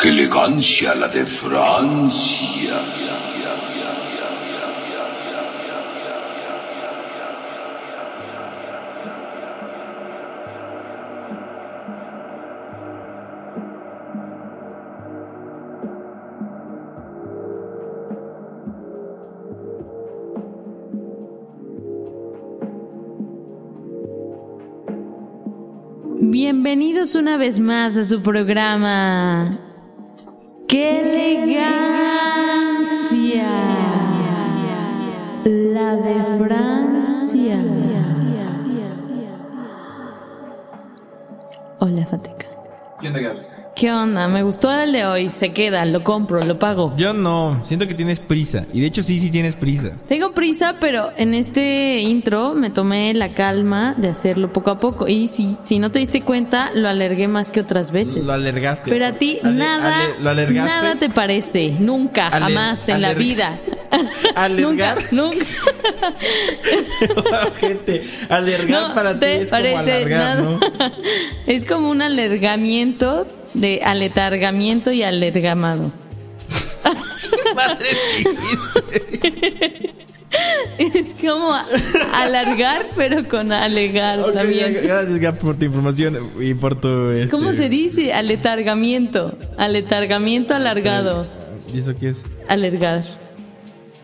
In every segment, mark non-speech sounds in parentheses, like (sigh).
¡Qué elegancia la de Francia! Bienvenidos una vez más a su programa. La de Francia. Hola, Fateca. ¿Qué onda, Gabs? ¿Qué onda? Me gustó el de hoy. Se queda, lo compro, lo pago. Yo no, siento que tienes prisa. Y de hecho sí, sí tienes prisa. Tengo prisa, pero en este intro me tomé la calma de hacerlo poco a poco. Y si, si no te diste cuenta, lo alargué más que otras veces. Lo alargaste. Pero a ti Ale- nada, ale- ¿Lo alargaste? nada te parece, nunca, Ale- jamás en la vida. (laughs) ¿Alergar? (laughs) nunca, nunca. (laughs) Gente, alargar No para ti es como parece alargar, nada. ¿no? (laughs) Es como un alergamiento de aletargamiento y alergamado. (laughs) Madre. Es como alargar, pero con alegar Ok, también. gracias, Gab, por tu información y por tu... Este... ¿Cómo se dice? Aletargamiento. Aletargamiento alargado. ¿Y eso qué es? Alergar.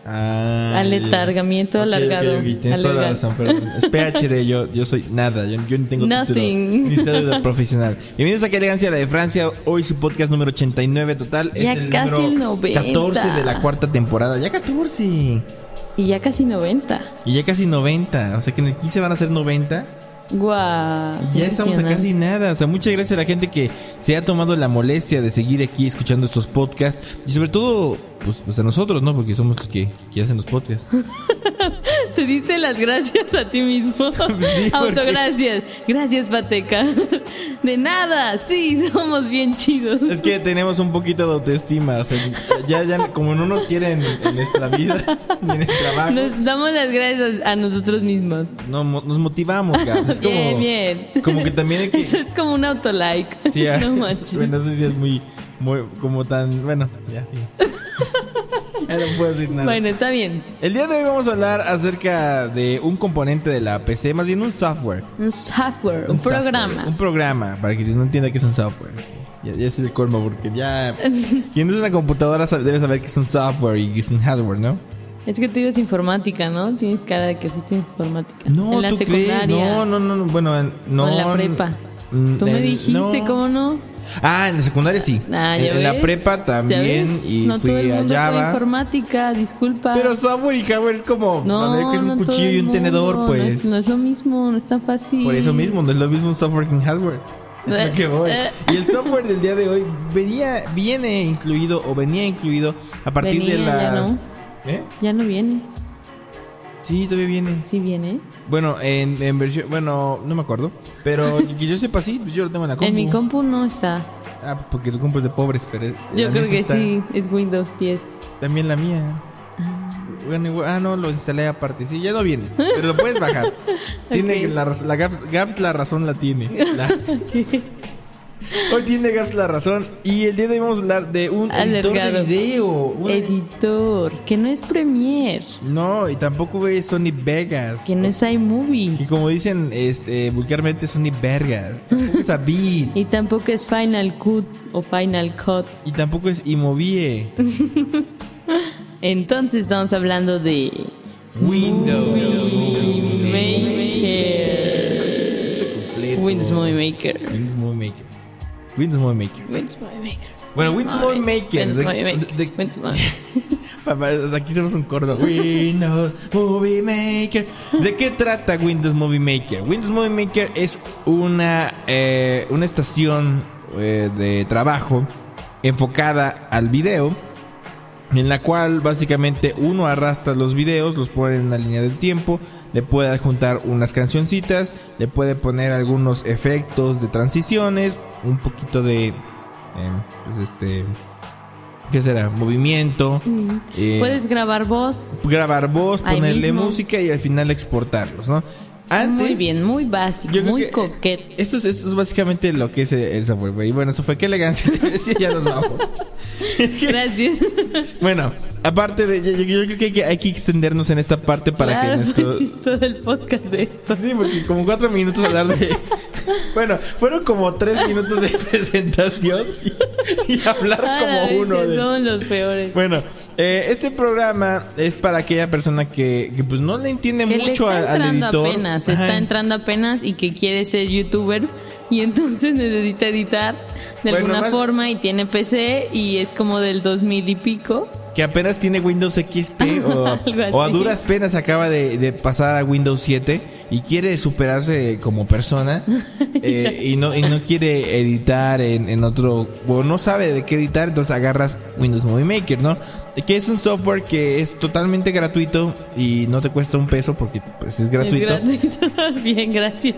Ah, Aletargamiento ya. Ok, ok, alargado. ok, Tienes toda la razón, perdón. Es PhD, (laughs) yo, yo soy nada, yo, yo ni tengo Nothing. título, ni cédula profesional. Bienvenidos a Qué Elegancia la de Francia, hoy su podcast número 89 total. Ya es el casi el 90. 14 de la cuarta temporada, ya 14. Y ya casi 90. Y ya casi 90, o sea que en el 15 van a ser 90. Guau. Ya estamos a casi nada. O sea, muchas gracias a la gente que se ha tomado la molestia de seguir aquí escuchando estos podcasts. Y sobre todo, pues, pues a nosotros, ¿no? Porque somos los que, que hacen los podcasts. (laughs) Te diste las gracias a ti mismo. (laughs) Sí, Autogracias. Gracias, Pateca. De nada. Sí, somos bien chidos. Es que tenemos un poquito de autoestima. O sea, ya, ya, como no nos quieren en nuestra vida, ni en el trabajo, Nos damos las gracias a nosotros mismos. no, mo- nos motivamos, Gab. Es como, bien, como que también hay que. Eso es como un autolike. Sí, ah, (laughs) no manches. Bueno, eso sí es muy, muy, como tan, bueno, ya, sí. (laughs) No puedo decir nada. Bueno, está bien. El día de hoy vamos a hablar acerca de un componente de la PC, más bien un software. Un software, un, programa. un programa, para que no entienda que es un software. Ya, ya es el colmo, porque ya... (laughs) Quien usa una computadora debe saber que es un software y que es un hardware, ¿no? Es que tú eres informática, ¿no? Tienes cara de que fuiste informática. No, en la ¿tú secundaria. crees? No, no, no, no, bueno, en- no. o en la prepa. Mm, Tú me dijiste, no. ¿cómo no? Ah, en la secundaria sí. Ah, en, ¿ya en la prepa ¿Ya también y no fui todo el a mundo fue Java. informática, disculpa. Pero software y hardware es como no, saber que es un no cuchillo y un tenedor, pues. es- No es, lo mismo, no es tan fácil. Por eso mismo, no es lo mismo un software que un hardware. Es lo que voy. Eh. Y el software del día de hoy venía, viene incluido o venía incluido a partir de Venía, ya las. no. ¿Eh? Ya no viene. Sí, todavía viene. Sí viene. Bueno, en, en versión. Bueno, no me acuerdo. Pero (laughs) que yo sepa, sí, pues yo lo tengo en la compu. En mi compu no está. Ah, porque tu compu es de pobres, pero. Yo creo que está. sí, es Windows 10. También la mía. Bueno, igual- ah, no, lo instalé aparte. Sí, ya no viene. Pero lo puedes bajar. (laughs) Tiene la, la Gaps, Gaps la razón la tiene. (laughs) La- Hoy tiene Gaps la razón. Y el día de hoy vamos a hablar de un editor de video. Editor, que no es Premiere, No, y tampoco es Sony Vegas. que no es iMovie. Y como dicen este, vulgarmente, Sony Vergas. Tampoco es Avid. (laughs) Y tampoco es Final Cut o Final Cut. Y tampoco es Imovie. (laughs) Entonces estamos hablando de Windows. Windows Movie Maker. Windows Movie Maker. Windows Movie Maker. Windows Movie Maker. Bueno, Windows Movie Maker. Movie Maker. (laughs) o sea, aquí somos un cordo. (laughs) Windows Movie Maker. ¿De qué trata Windows Movie Maker? Windows Movie Maker es una, eh, una estación eh, de trabajo enfocada al video. En la cual básicamente uno arrastra los videos, los pone en la línea del tiempo, le puede adjuntar unas cancioncitas, le puede poner algunos efectos de transiciones, un poquito de, eh, pues este, ¿qué será? Movimiento, eh, Puedes grabar voz. grabar voz, ponerle música y al final exportarlos, ¿no? Antes, muy bien, muy básico, muy eh, coquete. Esto es, esto es básicamente lo que es el software. Y bueno, eso fue qué elegancia. (laughs) Ya nos vamos. (laughs) Gracias. (laughs) Bueno, aparte de, yo, yo- creo que hay, que extendernos en esta parte para claro, que nuestro... sí, todo el podcast de esto. Sí, porque como cuatro minutos hablar de... Bueno, fueron como tres minutos de (laughs) presentación y, y hablar Ah, como uno de... Son los peores. Bueno, eh, este programa es para aquella persona que, que pues no le entiende que le mucho está al, al entrando editor. apenas, Ajá. está entrando apenas y que quiere ser youtuber y entonces (laughs) necesita editar de Bueno, alguna más- forma y tiene PC y es como del 2000 y pico. que apenas tiene Windows XP (laughs) o a duras penas acaba de, de pasar a Windows 7 y quiere superarse como persona (laughs) eh, y no y no quiere editar en, en otro o no sabe de qué editar entonces agarras Windows Movie Maker no que es un software que es totalmente gratuito y no te cuesta un peso porque pues es gratuito Es gratuito. (laughs) Bien, gracias.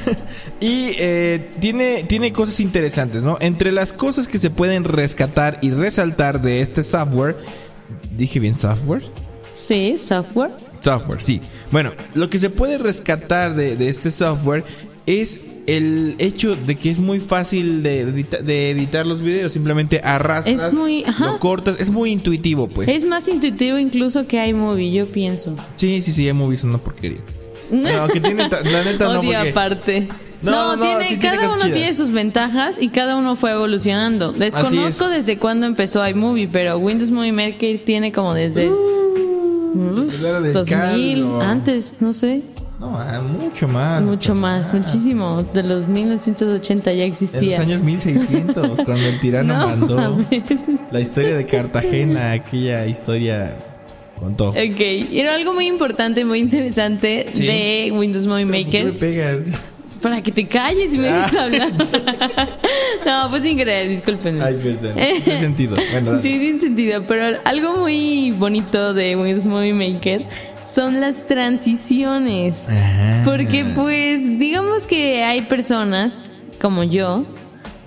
(laughs) y eh, tiene, tiene cosas interesantes, ¿no? Entre las cosas que se pueden rescatar y resaltar de este software, dije bien software. Sí, software. Software, sí. Bueno, lo que se puede rescatar de, de este software es el hecho de que es muy fácil de, edita- de editar los videos. Simplemente arrastras, Es muy- lo cortas, es muy intuitivo, pues. Es más intuitivo incluso que iMovie, yo pienso. Sí, sí, sí, ya visto una porquería. No, que tiene, la neta no, (laughs) porque... aparte. No, No, no, tiene, sí cada uno chidas. tiene sus ventajas y cada uno fue evolucionando. Desconozco es. desde cuándo empezó iMovie, pero Windows Movie Maker tiene como desde Uf, Era del 2000, Cal, o- antes, no sé, No, ah, mucho más. mucho más, muchísimo. De los 1980 ya En los existía. años 1600, (laughs) cuando el tirano No, mandó la historia de Cartagena, aquella historia contó. Ok, era algo muy importante, muy interesante Sí. de Windows Movie ¿Por qué me Maker. pegas? Para que te calles y me dejes Ah. hablar. (laughs) no, pues sin querer, discúlpenme. Ay, perdón. Sin sentido. Bueno. Sí, sin sentido, pero algo muy bonito de Windows Movie Maker son las transiciones. Ah. Porque pues digamos que hay personas como yo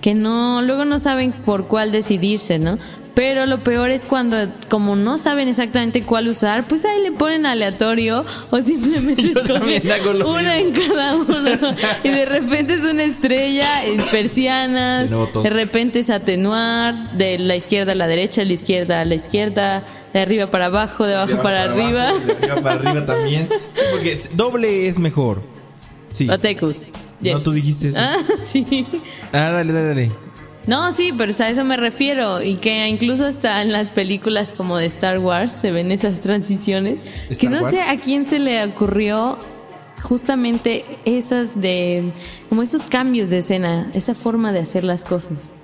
que no luego no saben por cuál decidirse, ¿no? Pero lo peor es cuando, como no saben exactamente cuál usar, pues ahí le ponen aleatorio o simplemente (laughs) escogen una mismo. en cada uno. Y de repente es una estrella, en persianas, De repente es atenuar, de la izquierda a la derecha, de la izquierda a la izquierda, de arriba para abajo, de abajo De para, arriba. abajo, de arriba para arriba también. Sí, porque doble es mejor. Sí. No, Yes. tú dijiste eso. Ah, (laughs) sí. Ah, dale, dale, dale. No, sí, pero a eso me refiero. Y que incluso hasta en las películas como de Star Wars se ven esas transiciones. ¿Star que no Wars? sé a quién se le ocurrió justamente esas de. como esos cambios de escena, esa forma de hacer las cosas.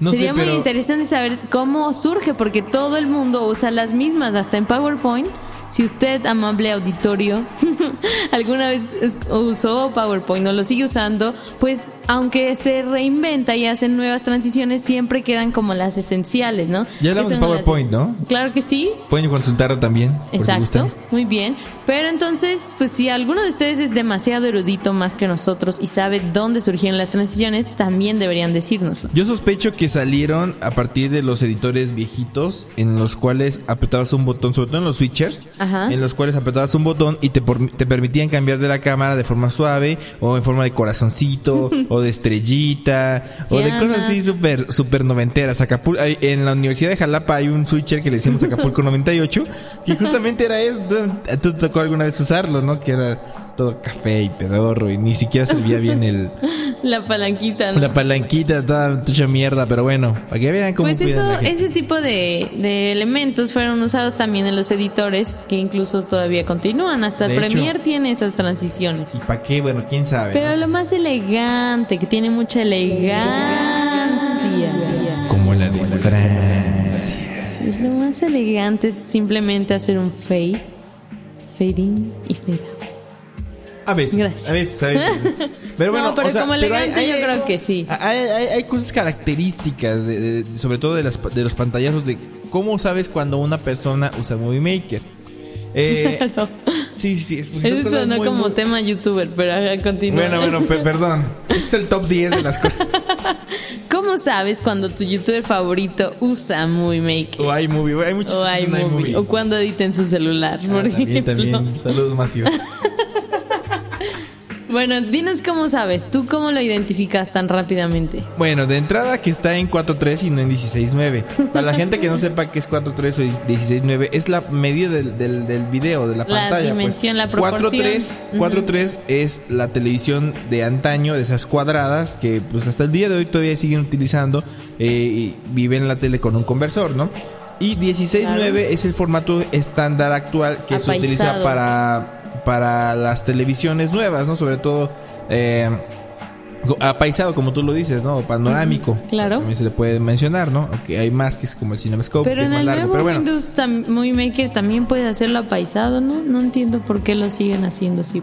No Sería sé, muy pero interesante saber cómo surge, porque todo el mundo usa las mismas, hasta en PowerPoint. Si usted, amable auditorio, (laughs) alguna vez usó PowerPoint o lo sigue usando, pues aunque se reinventa y hacen nuevas transiciones, siempre quedan como las esenciales, ¿no? Ya hablamos de las- PowerPoint, ¿no? Claro que sí, pueden consultarlo también. por si Exacto, gustan. muy bien. Pero entonces, pues si alguno de ustedes es demasiado erudito más que nosotros y sabe dónde surgieron las transiciones, también deberían decírnoslo. Yo sospecho que salieron a partir de los editores viejitos en los cuales apretabas un botón, sobre todo en los switchers, Ajá. en los cuales apretabas un botón y te, por- te permitían cambiar de la cámara de forma suave o en forma de corazoncito (laughs) o de estrellita o de cosas así súper súper noventeras. Acapulco, en la Universidad de Jalapa hay un switcher que le decimos Acapulco 98 que justamente era eso. Tú, tú te tocó alguna vez usarlo, ¿no? Que era todo café y pedorro y ni siquiera servía bien el (laughs) La palanquita, ¿no? la palanquita toda mucha mierda, pero bueno, para que vean cómo Pues eso, ese tipo de, de elementos fueron usados también en los editores, que incluso todavía continúan. Hasta De el hecho. Premiere tiene esas transiciones. ¿Y para qué? Bueno, quién sabe. Pero ¿no? lo más elegante, que tiene mucha elegancia. Como la de Francia. Lo más elegante es simplemente hacer un fade, fade in y fade out. A veces, Gracias. a veces, a veces. Pero (laughs) bueno, No, pero o sea, como pero hay- elegante hay- yo creo que sí. Hay, hay, cosas características, de, de- sobre todo de, las, de los pantallazos, de cómo sabes cuando una persona usa Movie Maker. Eh, (laughs) sí, sí, es, Eso sonó muy, como muy- tema youtuber, pero continúa. Bueno, bueno, per- perdón. Este es el top 10 de las cosas. (laughs) ¿Cómo sabes cuando tu youtuber favorito usa Movie Maker? O iMovie, hay muchos O iMovie. O cuando edita en su celular, Ah, por también, ejemplo. también. Saludos, Macio. (laughs) Bueno, dinos cómo sabes. ¿Tú cómo lo identificas tan rápidamente? Bueno, de entrada que está en 4.3 y no en 16.9. Para la gente que no sepa qué es 4.3 o 16.9, es la medida del, del, del video, de la, La pantalla. pues. dimensión, la proporción. 4.3 Ujú. 4.3 es la televisión de antaño, de esas cuadradas, que pues hasta el día de hoy todavía siguen utilizando eh, y viven la tele con un conversor, ¿no? Y 16.9 Claro. es el formato estándar actual que se utiliza para, para las televisiones nuevas, ¿no? Sobre todo... Eh, apaisado, como tú lo dices, ¿no? Panorámico. Ujú, claro. También se le puede mencionar, ¿no? Aunque hay más que es como el CinemaScope, Pero que es en más el largo. nuevo Pero bueno, Windows tam- Movie Maker también puede hacerlo apaisado, ¿no? No entiendo por qué lo siguen haciendo así.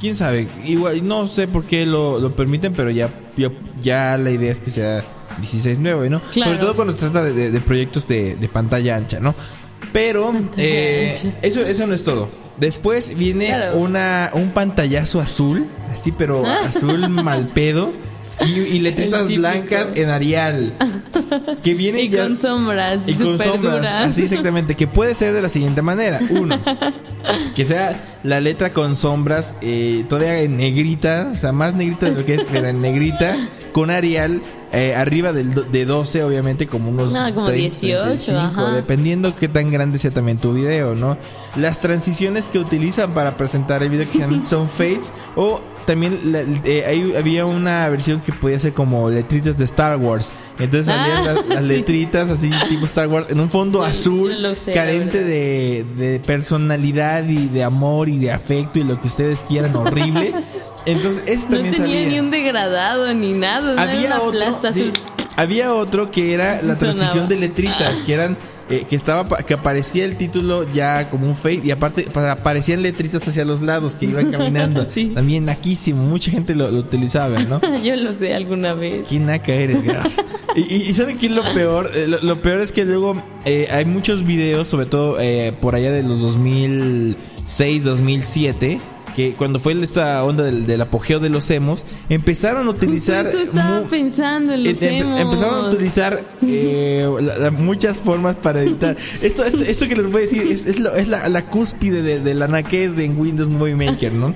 quién sabe. Igual, no sé por qué lo, lo permiten, pero ya, ya, ya la idea es que sea 16.9, ¿no? Claro. Sobre todo cuando se trata de, de- de proyectos de, de pantalla ancha, ¿no? Pero eh, eso, eso no es todo. Después viene Claro. una, un pantallazo azul, así, pero azul mal pedo. Y, y letritas blancas en Arial. Que vienen (laughs) Y ya. con sombras, y con sombras. duras. Así exactamente. Que puede ser de la siguiente manera. Uno, que sea la letra con sombras, eh, todavía en negrita, o sea, más negrita de lo que es, pero en negrita, con Arial. Eh, arriba del de 12, obviamente, como unos No, como 18, 35, ajá. dependiendo qué tan grande sea también tu video, ¿no? Las transiciones que utilizan para presentar el video que generalmente (laughs) son fades o también la- eh, hay- había una versión que podía ser como letritas de Star Wars. Entonces salían Ah, las, las (laughs) sí. letritas así tipo Star Wars en un fondo azul sé, carente de, de personalidad y de amor y de afecto y lo que ustedes quieran horrible. (laughs) Entonces ese No también tenía salía. ni un degradado ni nada. no Había una otro, sí, había otro que era la transición sonaba. de letritas, que eran eh, que estaba que aparecía el título ya como un fade y aparte pa- aparecían letritas hacia los lados que iban caminando. (laughs) Sí. También naquísimo, mucha gente lo, lo utilizaba, ¿no? (laughs) Yo lo sé alguna vez. Qué naca eres, Graf. Y, y, y ¿saben qué es lo peor? Eh, lo, lo peor es que luego eh, hay muchos videos, sobre todo eh, por allá de los 2006, 2007, que cuando fue esta onda del, del apogeo de los emos, empezaron a utilizar... Eso estaba mu- pensando en los Empe- emos. empezaron a utilizar eh, la- la- muchas formas para editar. Esto, esto, esto que les voy a decir es, es, lo- es la, la cúspide de, de la naquez de en Windows Movie Maker, ¿no?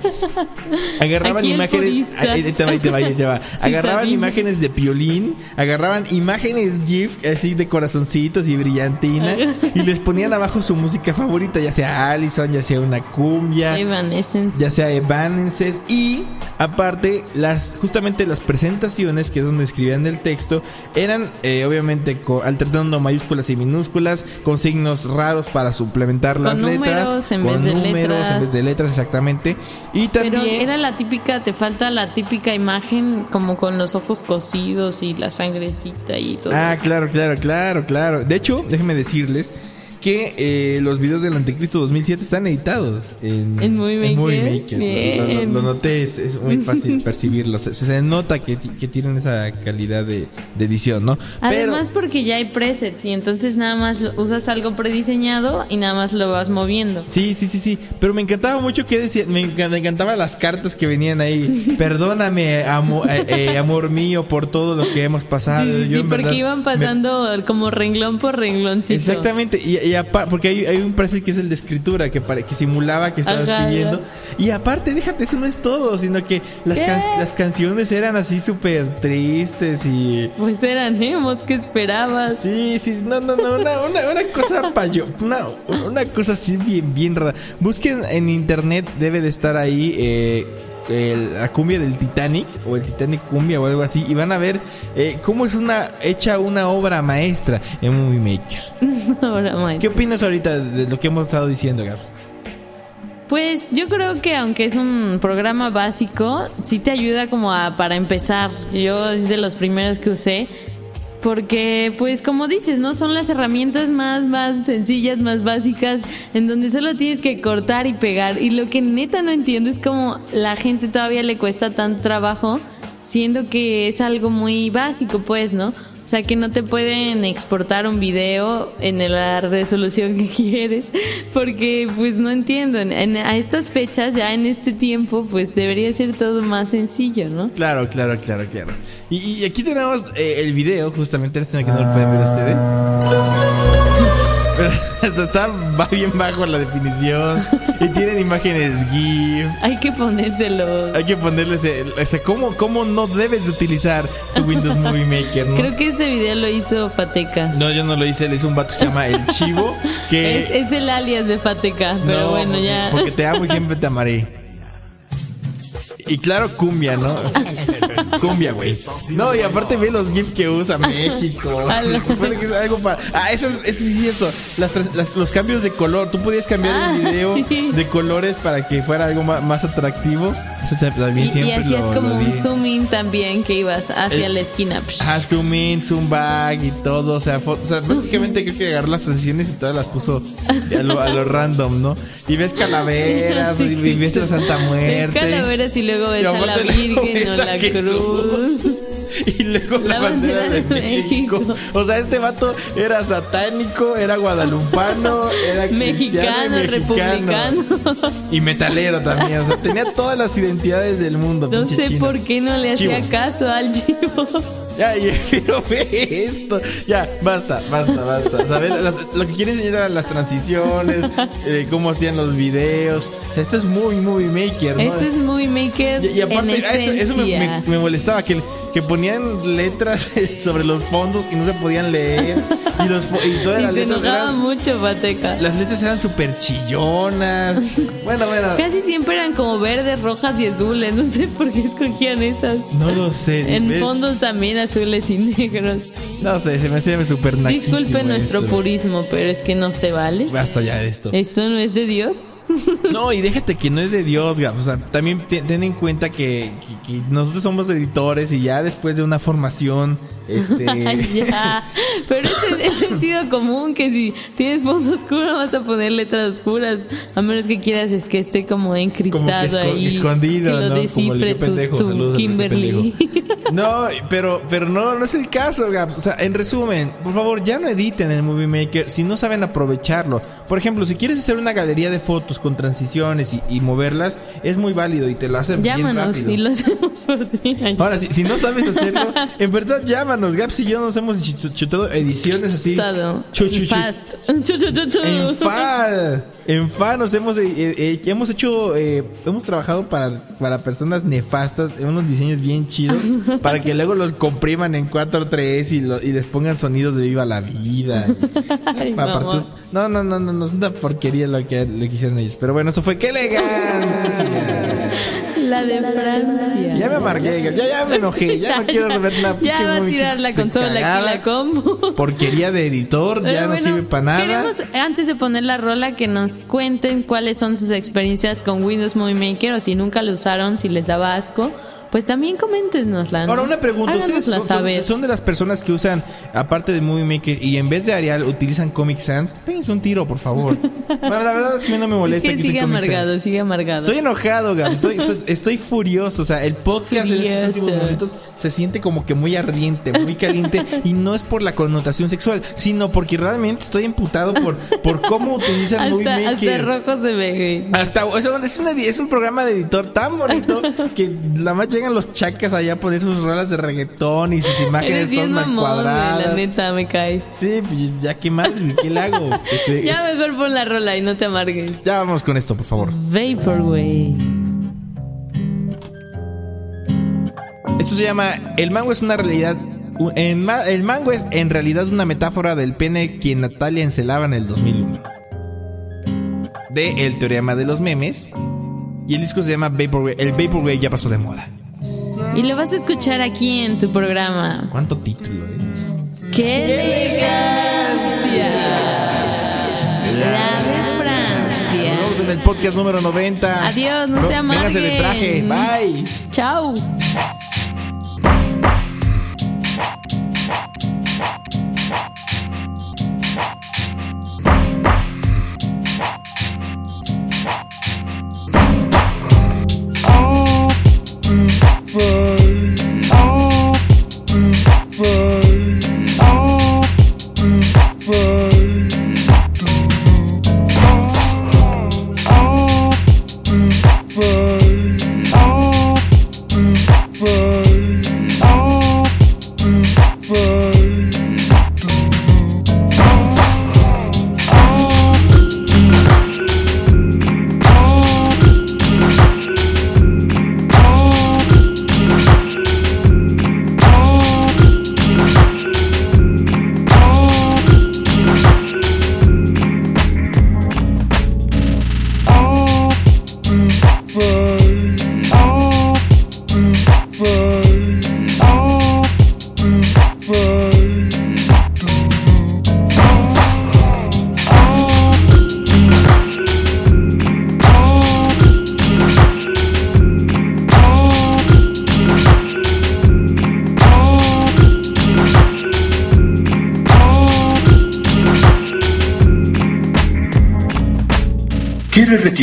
Agarraban imágenes. ahí te va, ahí te va, ahí te va. Sí, Agarraban también. imágenes de piolín, agarraban imágenes GIF así de corazoncitos y brillantina y les ponían abajo su música favorita, ya sea Allison, ya sea una cumbia Evanescence. ya sea Evanescence y aparte las justamente las presentaciones que es donde escribían el texto eran eh, obviamente alternando mayúsculas y minúsculas con signos raros para suplementar Con las letras en con vez de números letras. en vez de letras exactamente y Pero también era la típica, te falta la típica imagen como con los ojos cosidos y la sangrecita y todo. Ah, claro, claro, claro, claro. De hecho, déjenme decirles que eh, los videos del Anticristo 2007 están editados en, ¿En Movie en Maker? Maker. Lo- Lo, noté, es, es muy fácil (laughs) percibirlo. Se, se nota que, que tienen esa calidad de, de edición, ¿no? Además porque ya hay presets y entonces nada más usas algo prediseñado y nada más lo vas moviendo. Sí, sí, sí, sí. Pero me encantaba mucho que decía, me, enca- me encantaban las cartas que venían ahí. (laughs) Perdóname, amo- eh, eh, amor mío, por todo lo que hemos pasado. sí, sí, Yo, sí, en porque verdad, iban me- pasando como renglón por rengloncito. Exactamente, y, y apa- porque hay, hay un preset que es el de escritura, que, pare- que simulaba que estaba Ajá, escribiendo. Y aparte, déjate, eso no es todo, sino que las, can- las canciones eran así súper tristes y... Pues eran emos, ¿qué esperabas? Sí, sí, no, no, no, una, una, una cosa payo, una, una cosa así bien, bien rara. Busquen en internet, debe de estar ahí, eh, el- la cumbia del Titanic o el Titanic cumbia o algo así y van a ver eh, cómo es una hecha una obra maestra en Movie Maker. (laughs) ¿Qué opinas ahorita de lo que hemos estado diciendo, Gabs? Pues yo creo que aunque es un programa básico, sí te ayuda como a para empezar. Yo es de los primeros que usé. Porque, pues, como dices, ¿no? Son las herramientas más, más sencillas, más básicas, en donde solo tienes que cortar y pegar. Y lo que neta no entiendo es como la gente todavía le cuesta tanto trabajo, siendo que es algo muy básico, pues, ¿no? Sea, que no te pueden exportar un video en la resolución que (laughs) quieres, porque pues no entiendo. En- a estas fechas, ya en este tiempo, pues debería ser todo más sencillo, ¿no? Claro, claro, claro, claro. Y, y aquí tenemos eh, el video, justamente, lástima que no lo pueden ver ustedes. (laughs) Está va bien bajo la definición. y tienen imágenes GIF. Hay que ponérselo. Hay que ponerle ese, ese ¿cómo, cómo no debes de utilizar tu Windows Movie Maker, ¿no? Creo que ese video lo hizo Fateca. No, yo no lo hice, le hice un vato que se llama El Chivo. Que Es, es el alias de Fateca, pero No, bueno, ya. Porque te amo y siempre te amaré. Y claro, cumbia, ¿no? cumbia, güey. No, y aparte ve los GIFs que usa México. Supone que es algo para. Ah, eso es, eso es cierto. Las las- los cambios de color. Tú podías cambiar Ah, el video (laughs) sí. de colores para que fuera algo ma- más, atractivo. Eso ta- también Y, y siempre hacías lo- como lo un zoom in también que ibas hacia El- la esquina. Ajá, zoom in, zoom back y todo. O sea, o sea (laughs) básicamente creo que agarró las transiciones y todas las puso a lo, a lo random, ¿no? Y ves calaveras, (laughs) y, y ves la Santa Ves Muerte. calaveras y luego a la luego Virgen o la Jesús. cruz. Y luego la, La bandera, de México. O sea, este vato era satánico, era guadalupano, era Mexicano, y republicano. Y metalero también. O sea, tenía todas las identidades del mundo. No sé por qué no le hacía caso al chivo. Ya, y- pero ve esto. Ya, basta, basta, basta. ¿Sabes? Lo que quiere enseñar eran las transiciones, eh, cómo hacían los videos. Esto es muy, muy maker, ¿no? Esto es Movie Maker Y, y aparte, en ah, eso, eso me, esencia. me- me molestaba que, que ponían letras (laughs) sobre los fondos y no se podían leer. Y, los, y todas Y las se letras enojaba eran, mucho Fateca. las letras eran súper chillonas. Bueno, bueno. Casi siempre eran como verdes, rojas y azules. No sé por qué escogían esas. No lo sé. En ¿ves? fondos también azules y negros. No sé, se me hace súper Disculpe nuestro esto. purismo, pero es que no se vale. Basta ya de esto. Esto no es de Dios. (laughs) No, y déjate que no es de Dios. O sea, también te- ten en cuenta que- que nosotros somos editores y ya después de una formación, este... (laughs) ya. Pero es, es sentido común que si tienes fondo oscuro vas a poner letras oscuras. A menos que quieras es que esté como encriptado como que esco- ahí. escondido, que lo ¿no? Como el descifre tu, tu saludos Kimberly. pendejo. (laughs) No, pero, pero no, no es el caso, Gabs. O sea, en resumen, por favor, ya no editen el Movie Maker si no saben aprovecharlo. Por ejemplo, si quieres hacer una galería de fotos con transiciones y, y moverlas, es muy válido y te lo hacen bien Llámanos rápido. y lo hacemos por ti. Ahora, si, si no sabes hacerlo, (laughs) en verdad llámanos. Gaps y yo nos hemos chu- chutado ediciones así. Todo. Chu, chu, chu. Fast. En fa, en fa nos hemos eh, eh, hemos hecho eh, hemos trabajado para para personas nefastas unos diseños bien chidos (laughs) para que luego los compriman en 4.3 y, lo- y les pongan sonidos de viva la vida. (laughs) Ay, Aparte- no, no, no, no, no es una porquería lo que le quisieron ellos. Pero bueno, eso fue qué elegancia. (laughs) La de Francia. Ya me amargué, ya, ya me enojé, ya no quiero ver la pinche Ya va a tirar la consola aquí la combo. Porquería de editor, Pero ya no bueno, sirve para nada. Queremos, antes de poner la rola, que nos cuenten cuáles son sus experiencias con Windows Movie Maker o si nunca lo usaron, si les daba asco. Pues también coméntenosla. ¿no? Ahora una pregunta, ¿ustedes son, son- son de las personas que usan, aparte de Movie Maker, y en vez de Arial utilizan Comic Sans? Péguense un tiro, por favor. (laughs) bueno, la verdad es que a mí no me Es molesta que que sigue Comic Sans. amargado, sigue amargado. Estoy enojado, Gab. Estoy, estoy, estoy furioso. O sea, el podcast en estos últimos momentos se siente como que muy ardiente, muy caliente. y no es por la connotación sexual, sino porque realmente estoy emputado por, por cómo utilizan Movie hasta, hasta Maker. rojo se ve, güey. Hasta, es, una- es un programa de editor tan bonito que nada más llegan los chacas allá a poner sus rolas de reggaetón y sus (laughs) imágenes todas mal güey, la cuadradas. neta, me cae. Sí, pues ya qué más, ¿qué le hago? Este, (laughs) Ya mejor pon la rola y no te amargues. ya vamos con esto, por favor. Vaporwave. Esto se llama El mango es una realidad. un- en ma- el mango es en realidad una metáfora del pene quien Natalia encelaba en el 2001. De El teorema de los memes. Y el disco se llama Vaporwave. El Vaporwave ya pasó de moda. Y lo vas a escuchar aquí en tu programa. ¿Cuánto título, eh? ¡Qué elegancia! La de Francia. Nos vemos en el podcast número 90. Adiós, no se amarguen. Véngase de traje. Bye. Chao.